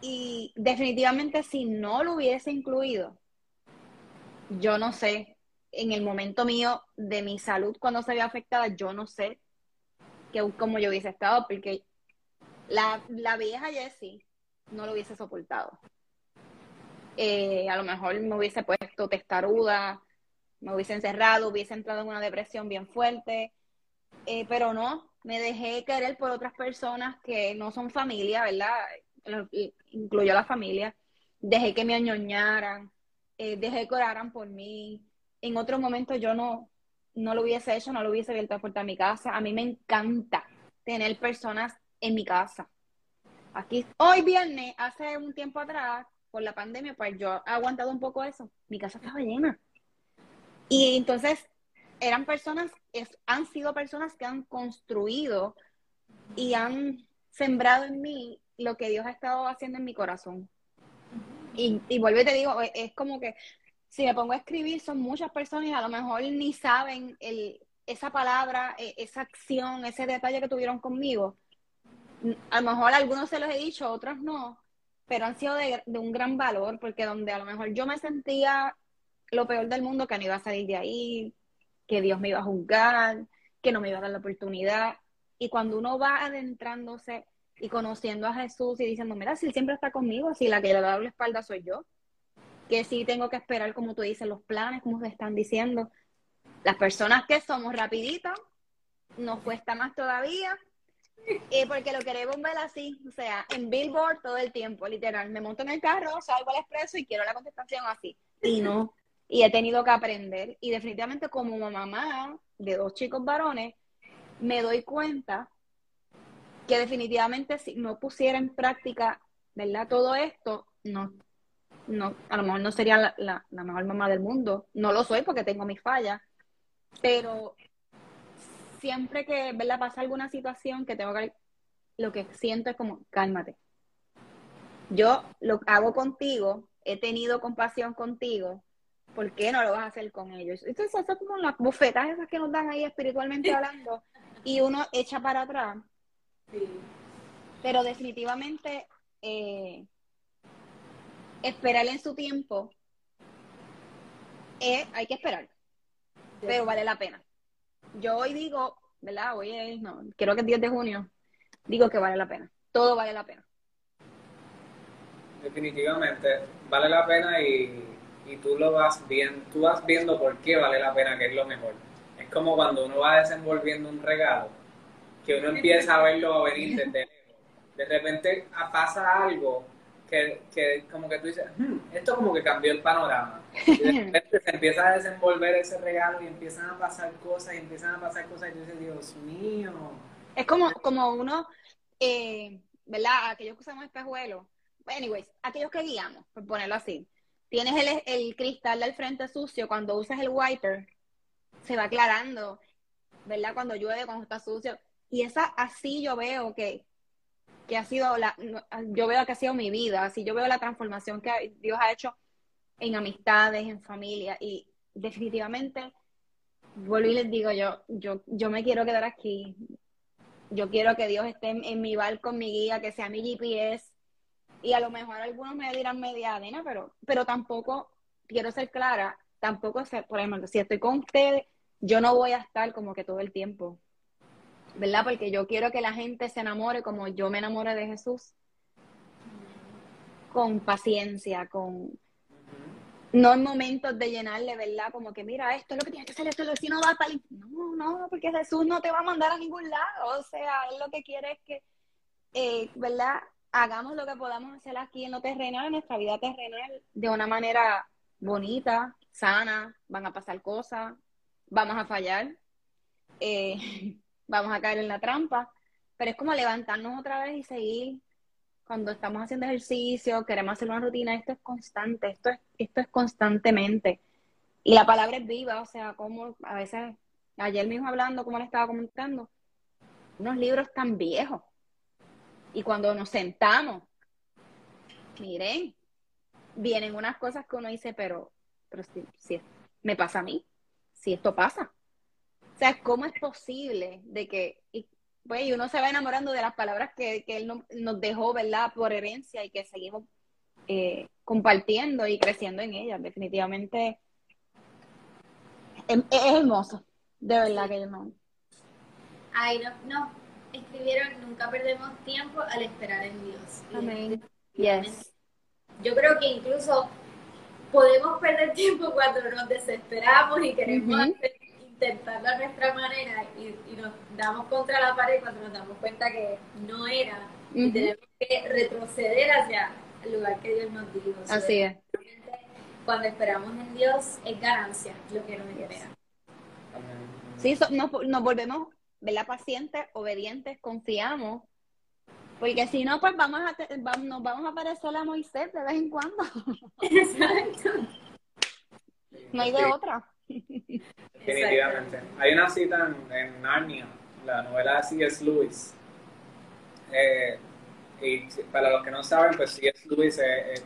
Y definitivamente si no lo hubiese incluido, yo no sé, en el momento mío de mi salud cuando se ve afectada, yo no sé que, cómo yo hubiese estado, porque la, la vieja Jessie no lo hubiese soportado. eh, a lo mejor me hubiese puesto testaruda, me hubiese encerrado, hubiese entrado en una depresión bien fuerte, eh, pero no, me dejé querer por otras personas que no son familia, ¿verdad? Incluyó la familia. Dejé que me añoñaran, eh, dejé que oraran por mí. En otro momento yo no, no lo hubiese hecho, no lo hubiese abierto la puerta a mi casa. A mí me encanta tener personas en mi casa. Aquí, hoy viernes, hace un tiempo atrás, por la pandemia, pues yo he aguantado un poco eso. Mi casa estaba llena. Y entonces eran personas, han sido personas que han construido y han sembrado en mí lo que Dios ha estado haciendo en mi corazón. Y, y vuelvo y te digo, es como que si me pongo a escribir, son muchas personas y a lo mejor ni saben el, esa palabra, e, esa acción, ese detalle que tuvieron conmigo. A lo mejor algunos se los he dicho, otros no, pero han sido de, de un gran valor, porque donde a lo mejor yo me sentía lo peor del mundo, que no iba a salir de ahí, que Dios me iba a juzgar, que no me iba a dar la oportunidad. Y cuando uno va adentrándose y conociendo a Jesús y diciendo, mira, si Él siempre está conmigo, si la que le da la espalda soy yo, que sí tengo que esperar, como tú dices, los planes, como se están diciendo. Las personas que somos rapiditas, nos cuesta más todavía, eh, porque lo queremos ver así, o sea, en Billboard todo el tiempo, literal. Me monto en el carro, salgo al expreso y quiero la contestación así. Y no, y he tenido que aprender. Y definitivamente como mamá de dos chicos varones, me doy cuenta que definitivamente si no pusiera en práctica. Todo esto, no, no, a lo mejor no sería la, la, mejor mamá del mundo. No lo soy porque tengo mis fallas, pero siempre que, ¿verdad? Pasa alguna situación que tengo que, lo que siento es como, cálmate. Yo lo hago contigo, he tenido compasión contigo, ¿por qué no lo vas a hacer con ellos? Entonces, eso es como las bufetas esas que nos dan ahí espiritualmente hablando y uno echa para atrás. Pero definitivamente eh, esperar en su tiempo, eh, hay que esperar, pero vale la pena. Yo hoy digo, ¿verdad? Hoy es, no, creo que es 10 de junio, digo que vale la pena, todo vale la pena. Definitivamente, vale la pena y y tú lo vas viendo, tú vas viendo por qué vale la pena, que es lo mejor. Es como cuando uno va desenvolviendo un regalo, que uno empieza a verlo venir desde lejos. De repente pasa algo que, que como que tú dices, hmm, esto como que cambió el panorama. Y de repente se empieza a desenvolver ese regalo y empiezan a pasar cosas y empiezan a pasar cosas y tú dices, Dios mío. Es como, como uno, eh, ¿verdad? Aquellos que usamos espejuelos. Anyways, aquellos que guiamos, por ponerlo así tienes el, el cristal del frente sucio, cuando usas el wiper, se va aclarando, ¿verdad? Cuando llueve, cuando está sucio. Y esa así yo veo que, que ha sido la, yo veo que ha sido mi vida, así yo veo la transformación que Dios ha hecho en amistades, en familia, y definitivamente, vuelvo y les digo, yo, yo, yo me quiero quedar aquí, yo quiero que Dios esté en, mi barco, en mi guía, que sea mi GPS, y a lo mejor algunos me dirán media pero, pero tampoco, quiero ser clara, tampoco sé, por ejemplo, si estoy con ustedes, yo no voy a estar como que todo el tiempo, ¿verdad? Porque yo quiero que la gente se enamore como yo me enamore de Jesús, con paciencia, con no en momentos de llenarle, ¿verdad? Como que mira, esto es lo que tienes que hacer, esto es lo que si no va para. No, no, porque Jesús no te va a mandar a ningún lado, o sea, él lo que quiere es que, eh, ¿verdad? Hagamos lo que podamos hacer aquí en lo terrenal, en nuestra vida terrenal, de una manera bonita, sana, van a pasar cosas, vamos a fallar, eh, vamos a caer en la trampa, pero es como levantarnos otra vez y seguir. Cuando estamos haciendo ejercicio, queremos hacer una rutina, esto es constante, esto es, esto es constantemente. Y la palabra es viva, o sea, como a veces, ayer mismo hablando, como le estaba comentando, unos libros tan viejos, y cuando nos sentamos, miren, vienen unas cosas que uno dice, pero, pero si, me pasa a mí, si esto pasa. O sea, ¿cómo es posible de que, y, pues, uno se va enamorando de las palabras que, él nos dejó, ¿verdad? Por herencia y que seguimos eh, compartiendo y creciendo en ellas. Definitivamente es, es hermoso, de verdad que yo no. Ay, no, no, escribieron, nunca perdemos tiempo al esperar en Dios. Amén. Yes. Yo creo que incluso podemos perder tiempo cuando nos desesperamos y queremos intentarlo a nuestra manera y, nos damos contra la pared cuando nos damos cuenta que no era y tenemos que retroceder hacia el lugar que Dios nos dijo. Así es. Cuando esperamos en Dios es ganancia lo que nos espera. Sí, nos, nos volvemos ¿verdad? pacientes, obedientes, confiamos porque si no, pues vamos a nos vamos a parecer a Moisés de vez en cuando. Exacto. No hay de otra. Definitivamente. Hay una cita en, Narnia, la novela de C.S. Lewis. Eh, y para los que no saben, pues C.S. Lewis es,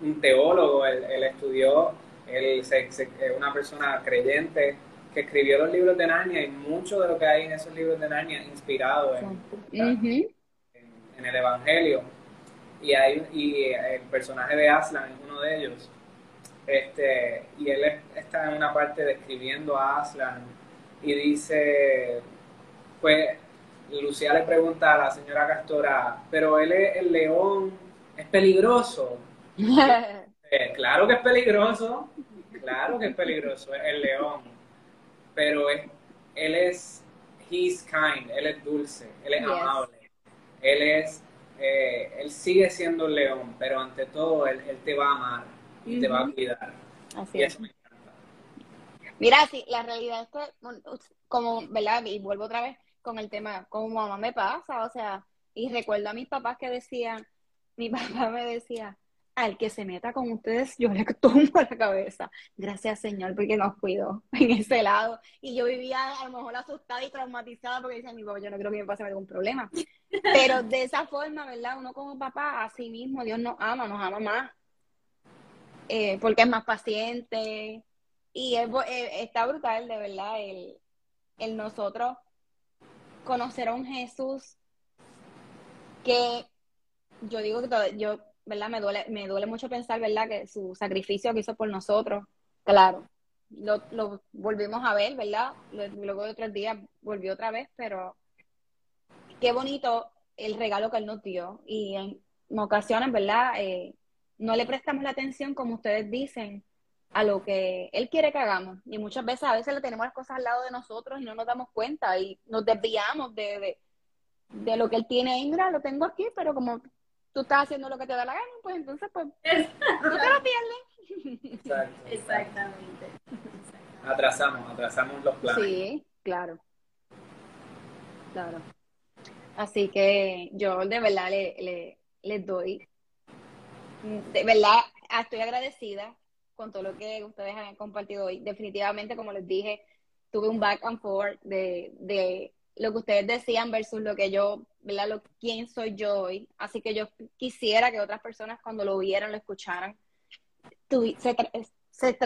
un teólogo, él, estudió, él es una persona creyente que escribió los libros de Narnia y mucho de lo que hay en esos libros de Narnia inspirado en, en el Evangelio. Y, hay, y el personaje de Aslan es uno de ellos. Este, y él está en una parte describiendo a Aslan y dice, pues Lucía le pregunta a la señora Castora, pero él es el león, es peligroso. Eh, claro que es peligroso, claro que es peligroso, el león, pero es, él es, he's kind, él es dulce, él es amable él es, eh, él sigue siendo un león, pero ante todo él, te va a amar y te va a cuidar. Así es. Mira, sí, la realidad es que, como, ¿verdad? Y vuelvo otra vez con el tema, como mamá me pasa, o sea, y recuerdo a mis papás que decían, mi papá me decía, al que se meta con ustedes, yo le tumbo la cabeza. Gracias, Señor, porque nos cuidó en ese lado. Y yo vivía a lo mejor asustada y traumatizada porque decía, mi papá, yo no creo que me pase algún problema. Pero de esa forma, ¿verdad? Uno como papá, a sí mismo, Dios nos ama, nos ama más. Eh, porque es más paciente. Y es, eh, está brutal, de verdad, el, el nosotros conocer a un Jesús que yo digo que todo, yo ¿verdad? Me duele, me duele mucho pensar, ¿verdad? Que su sacrificio que hizo por nosotros, claro, lo, volvimos a ver, ¿verdad? Luego de otros días volvió otra vez, pero qué bonito el regalo que él nos dio. Y en, ocasiones, ¿verdad? Eh, no le prestamos la atención, como ustedes dicen, a lo que él quiere que hagamos. Y muchas veces, a veces le tenemos las cosas al lado de nosotros y no nos damos cuenta y nos desviamos de, de, de lo que él tiene. Mira, lo tengo aquí, pero como tú estás haciendo lo que te da la gana, pues entonces pues no te lo pierdes. Exactamente. Atrasamos, atrasamos los planes. Sí, claro. Claro. Así que yo de verdad le, le, les doy, de verdad estoy agradecida con todo lo que ustedes han compartido hoy. Definitivamente, como les dije, tuve un back and forth de, de lo que ustedes decían versus lo que yo, ¿verdad? Lo, quién soy yo hoy. Así que yo quisiera que otras personas cuando lo vieran, lo escucharan, se, se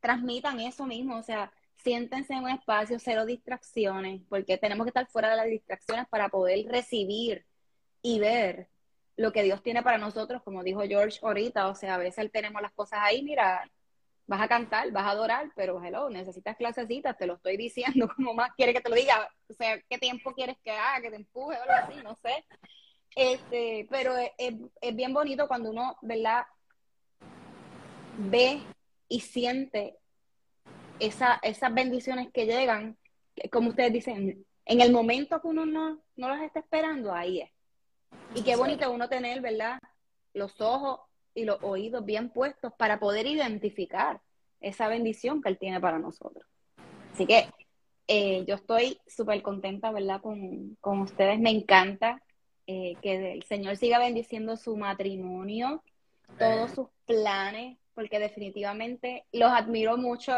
transmitan eso mismo, o sea, siéntense en un espacio, cero distracciones, porque tenemos que estar fuera de las distracciones para poder recibir y ver lo que Dios tiene para nosotros, como dijo George ahorita, o sea, a veces tenemos las cosas ahí, mira, vas a cantar, vas a adorar, pero hello, necesitas clasecitas, te lo estoy diciendo, como más quiere que te lo diga, o sea, qué tiempo quieres que haga, que te empuje o algo así, no sé. Este, pero es, es, bien bonito cuando uno, ¿verdad? Ve y siente esa, esas bendiciones que llegan, como ustedes dicen, en el momento que uno no, no las está esperando, ahí es. Y qué bonito uno tener, ¿verdad? Los ojos y los oídos bien puestos para poder identificar esa bendición que Él tiene para nosotros. Así que eh, yo estoy súper contenta, ¿verdad? Con, con, ustedes. Me encanta eh, que el Señor siga bendiciendo su matrimonio, todos sus planes, porque definitivamente los admiro mucho.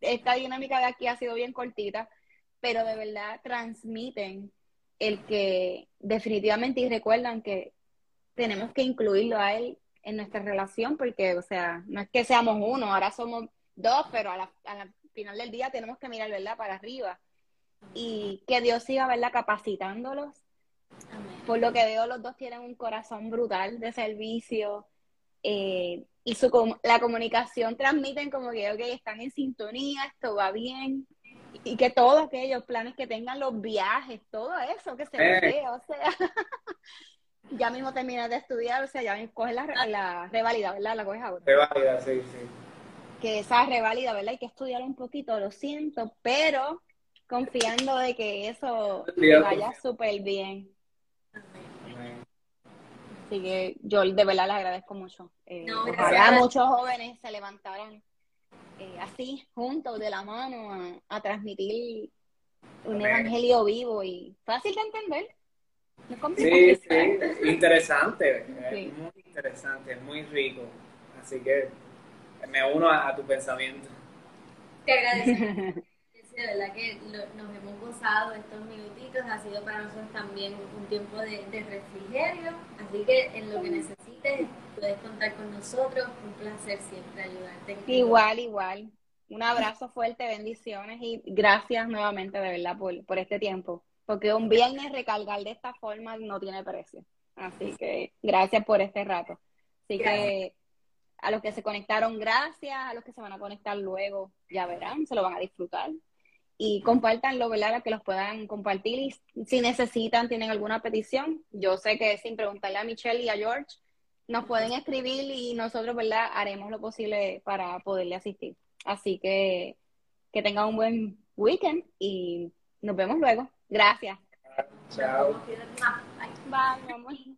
esta dinámica de aquí ha sido bien cortita, pero de verdad transmiten el que definitivamente y recuerdan que tenemos que incluirlo a Él en nuestra relación, porque, o sea, no es que seamos uno, ahora somos dos, pero a la, final del día tenemos que mirar, ¿verdad?, para arriba. Y que Dios siga, ¿verdad?, capacitándolos. Por lo que veo, los dos tienen un corazón brutal de servicio. Eh, y su, la comunicación transmiten como que, ok, están en sintonía, esto va bien. Y que todos aquellos planes que tengan, los viajes, todo eso que se ve, o sea, ya mismo terminas de estudiar, o sea, ya coges la, la revalida, ¿verdad? La coges ahora. Revalida, sí, sí. Que esa revalida, ¿verdad? Hay que estudiar un poquito, lo siento, pero confiando de que eso vaya súper bien. Así que yo de verdad les agradezco mucho. Eh, ojalá muchos jóvenes se levantaran eh, así, juntos, de la mano, a, transmitir un evangelio vivo y fácil de entender. Sí, sí, interesante, es muy interesante, es muy rico. Así que me uno a, tu pensamiento. Te agradezco. de verdad que nos hemos gozado estos minutitos, ha sido para nosotros también un tiempo de, de, refrigerio, así que en lo que necesites puedes contar con nosotros, un placer siempre ayudarte. Igual, igual. Un abrazo fuerte, bendiciones y gracias nuevamente de verdad por, por este tiempo, porque un viernes recargar de esta forma no tiene precio. Así que gracias por este rato. Así que a los que se conectaron, gracias. A los que se van a conectar luego, ya verán, se lo van a disfrutar y compártanlo, ¿verdad? Que los puedan compartir y si necesitan, tienen alguna petición, yo sé que sin preguntarle a Michelle y a George, nos pueden escribir y nosotros, ¿verdad? Haremos lo posible para poderle asistir. Así que que tengan un buen weekend y nos vemos luego. Gracias. Chao. Bye,